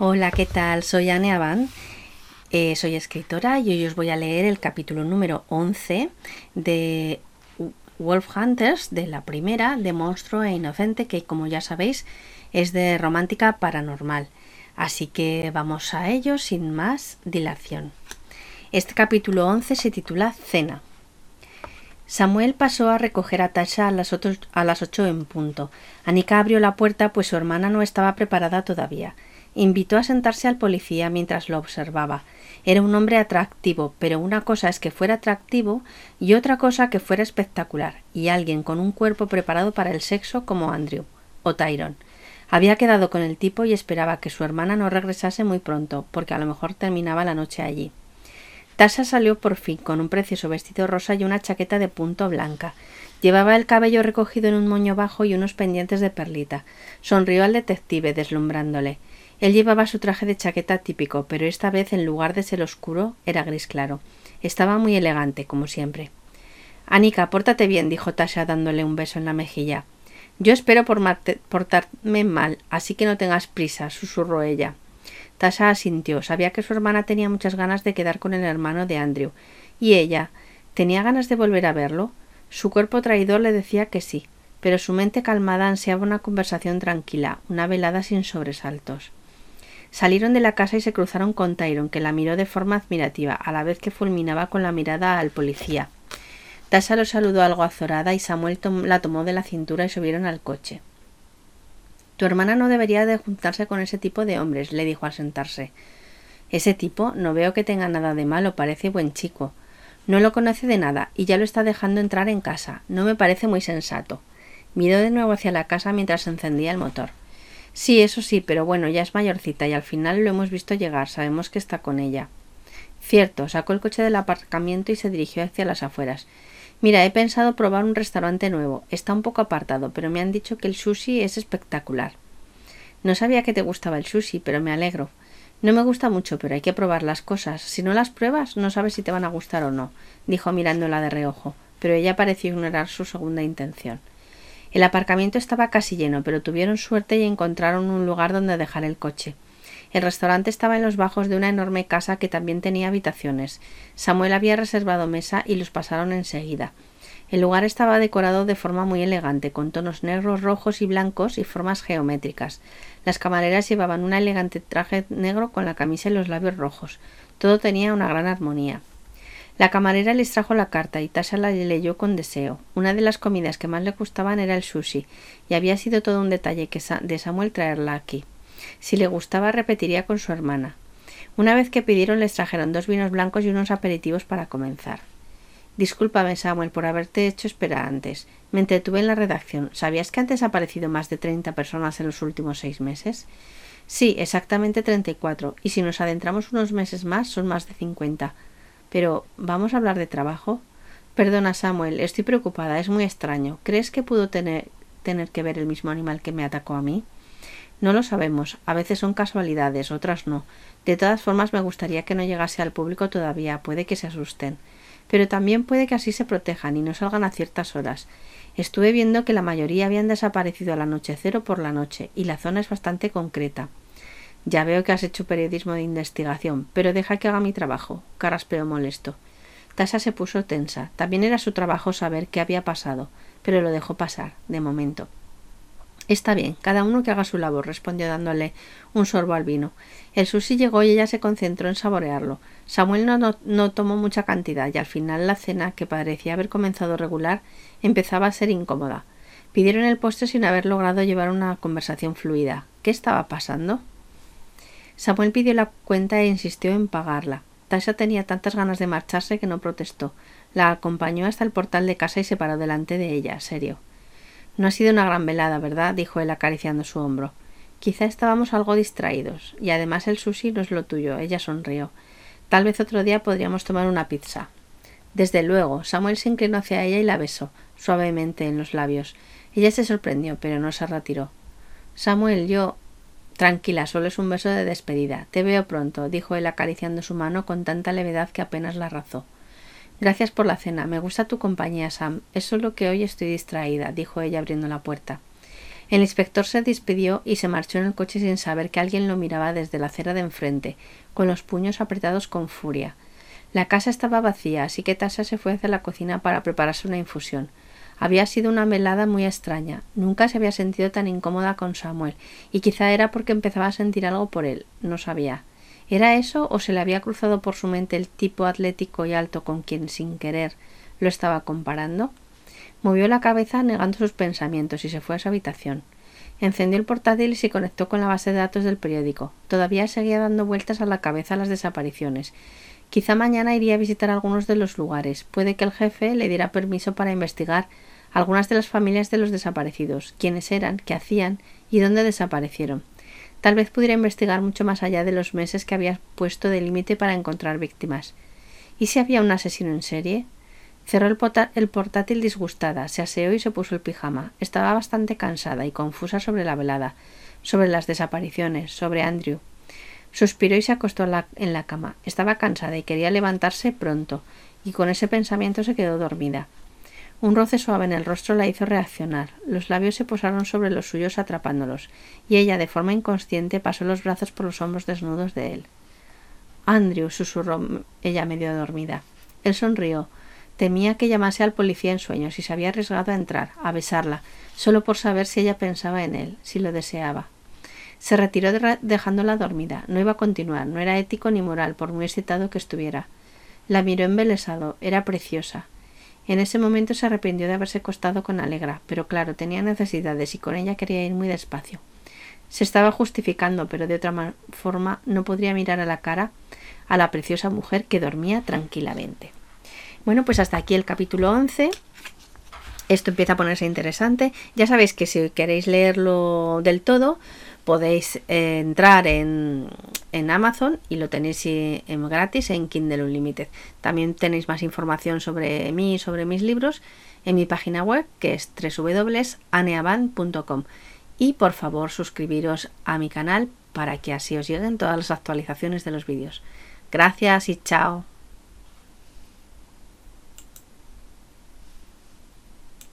Hola, ¿qué tal? Soy Anne Aban. Eh, soy escritora y hoy os voy a leer el capítulo número 11 de Wolf Hunters, de la primera, de Monstruo e Inocente, que como ya sabéis es de romántica paranormal. Así que vamos a ello sin más dilación. Este capítulo 11 se titula Cena. Samuel pasó a recoger a Tasha a las, ocho en punto. Anika abrió la puerta pues su hermana no estaba preparada todavía. Invitó a sentarse al policía mientras lo observaba. Era un hombre atractivo, pero una cosa es que fuera atractivo y otra cosa que fuera espectacular, y alguien con un cuerpo preparado para el sexo como Andrew o Tyrone. Había quedado con el tipo y esperaba que su hermana no regresase muy pronto, porque a lo mejor terminaba la noche allí. Tasha salió por fin con un precioso vestido rosa y una chaqueta de punto blanca. Llevaba el cabello recogido en un moño bajo y unos pendientes de perlita. Sonrió al detective, deslumbrándole. Él llevaba su traje de chaqueta típico, pero esta vez en lugar de ser oscuro era gris claro. Estaba muy elegante, como siempre. Anika, pórtate bien, dijo Tasha dándole un beso en la mejilla. Yo espero por portarme mal, así que no tengas prisa, susurró ella. Tasha asintió. Sabía que su hermana tenía muchas ganas de quedar con el hermano de Andrew. ¿Y ella? ¿Tenía ganas de volver a verlo? Su cuerpo traidor le decía que sí, pero su mente calmada ansiaba una conversación tranquila, una velada sin sobresaltos. Salieron de la casa y se cruzaron con Tyron, que la miró de forma admirativa, a la vez que fulminaba con la mirada al policía. Tasha lo saludó algo azorada y Samuel la tomó de la cintura y subieron al coche. Tu hermana no debería de juntarse con ese tipo de hombres, le dijo al sentarse. Ese tipo no veo que tenga nada de malo, parece buen chico. No lo conoce de nada y ya lo está dejando entrar en casa. No me parece muy sensato. Miró de nuevo hacia la casa mientras encendía el motor. Sí, eso sí, pero bueno, ya es mayorcita y al final lo hemos visto llegar, sabemos que está con ella. Cierto, sacó el coche del aparcamiento y se dirigió hacia las afueras. Mira, he pensado probar un restaurante nuevo. Está un poco apartado, pero me han dicho que el sushi es espectacular. No sabía que te gustaba el sushi, pero me alegro. No me gusta mucho, pero hay que probar las cosas. Si no las pruebas, no sabes si te van a gustar o no, dijo mirándola de reojo, pero ella pareció ignorar su segunda intención. El aparcamiento estaba casi lleno, pero tuvieron suerte y encontraron un lugar donde dejar el coche. El restaurante estaba en los bajos de una enorme casa que también tenía habitaciones. Samuel había reservado mesa y los pasaron enseguida. El lugar estaba decorado de forma muy elegante, con tonos negros, rojos y blancos y formas geométricas. Las camareras llevaban un elegante traje negro con la camisa y los labios rojos. Todo tenía una gran armonía. La camarera les trajo la carta y Tasha la leyó con deseo. Una de las comidas que más le gustaban era el sushi, y había sido todo un detalle que de Samuel traerla aquí. Si le gustaba, repetiría con su hermana. Una vez que pidieron, les trajeron dos vinos blancos y unos aperitivos para comenzar. Discúlpame, Samuel, por haberte hecho esperar antes. Me entretuve en la redacción. ¿Sabías que antes ha aparecido más de treinta personas en los últimos seis meses? Sí, exactamente treinta y cuatro. Y si nos adentramos unos meses más, son más de cincuenta. Pero ¿vamos a hablar de trabajo? Perdona, Samuel, estoy preocupada, es muy extraño. ¿Crees que pudo tener, tener que ver el mismo animal que me atacó a mí? No lo sabemos. A veces son casualidades, otras no. De todas formas, me gustaría que no llegase al público todavía. Puede que se asusten. Pero también puede que así se protejan y no salgan a ciertas horas. Estuve viendo que la mayoría habían desaparecido al anochecer o por la noche, y la zona es bastante concreta. Ya veo que has hecho periodismo de investigación, pero deja que haga mi trabajo. Carraspeo molesto. Tasa se puso tensa. También era su trabajo saber qué había pasado, pero lo dejó pasar, de momento. Está bien, cada uno que haga su labor, respondió dándole un sorbo al vino. El sushi llegó y ella se concentró en saborearlo. Samuel no, no, tomó mucha cantidad y al final la cena, que parecía haber comenzado regular, empezaba a ser incómoda. Pidieron el postre sin haber logrado llevar una conversación fluida. ¿Qué estaba pasando? Samuel pidió la cuenta e insistió en pagarla. Tasha tenía tantas ganas de marcharse que no protestó. La acompañó hasta el portal de casa y se paró delante de ella, serio. No ha sido una gran velada, ¿verdad? dijo él acariciando su hombro. Quizá estábamos algo distraídos, y además el sushi no es lo tuyo. Ella sonrió. Tal vez otro día podríamos tomar una pizza. Desde luego. Samuel se inclinó hacia ella y la besó, suavemente en los labios. Ella se sorprendió, pero no se retiró. Samuel, yo. Tranquila, solo es un beso de despedida. Te veo pronto, dijo él acariciando su mano con tanta levedad que apenas la razó. Gracias por la cena. Me gusta tu compañía, Sam. Es solo que hoy estoy distraída, dijo ella abriendo la puerta. El inspector se despidió y se marchó en el coche sin saber que alguien lo miraba desde la acera de enfrente, con los puños apretados con furia. La casa estaba vacía, así que Tasha se fue hacia la cocina para prepararse una infusión. Había sido una velada muy extraña. Nunca se había sentido tan incómoda con Samuel, y quizá era porque empezaba a sentir algo por él. No sabía. ¿Era eso o se le había cruzado por su mente el tipo atlético y alto con quien, sin querer, lo estaba comparando? Movió la cabeza negando sus pensamientos y se fue a su habitación. Encendió el portátil y se conectó con la base de datos del periódico. Todavía seguía dando vueltas a la cabeza las desapariciones. Quizá mañana iría a visitar algunos de los lugares. Puede que el jefe le diera permiso para investigar algunas de las familias de los desaparecidos, quiénes eran, qué hacían y dónde desaparecieron. Tal vez pudiera investigar mucho más allá de los meses que había puesto de límite para encontrar víctimas. ¿Y si había un asesino en serie? Cerró el, portátil disgustada, se aseó y se puso el pijama. Estaba bastante cansada y confusa sobre la velada, sobre las desapariciones, sobre Andrew. Suspiró y se acostó en la cama. Estaba cansada y quería levantarse pronto, y con ese pensamiento se quedó dormida. Un roce suave en el rostro la hizo reaccionar. Los labios se posaron sobre los suyos atrapándolos, y ella, de forma inconsciente, pasó los brazos por los hombros desnudos de él. Andrew, susurró ella medio dormida. Él sonrió. Temía que llamase al policía en sueños y se había arriesgado a entrar, a besarla, solo por saber si ella pensaba en él, si lo deseaba. Se retiró dejándola dormida. No iba a continuar, no era ético ni moral, por muy excitado que estuviera. La miró embelesado, era preciosa. En ese momento se arrepintió de haberse acostado con Alegra, pero claro, tenía necesidades y con ella quería ir muy despacio. Se estaba justificando, pero de otra forma no podría mirar a la cara a la preciosa mujer que dormía tranquilamente. Bueno, pues hasta aquí el capítulo 11. Esto empieza a ponerse interesante. Ya sabéis que si queréis leerlo del todo, podéis eh, entrar en, en, Amazon y lo tenéis eh, gratis en Kindle Unlimited. También tenéis más información sobre mí y sobre mis libros en mi página web que es www.aneaban.com. Y por favor suscribiros a mi canal para que así os lleguen todas las actualizaciones de los vídeos. Gracias y chao.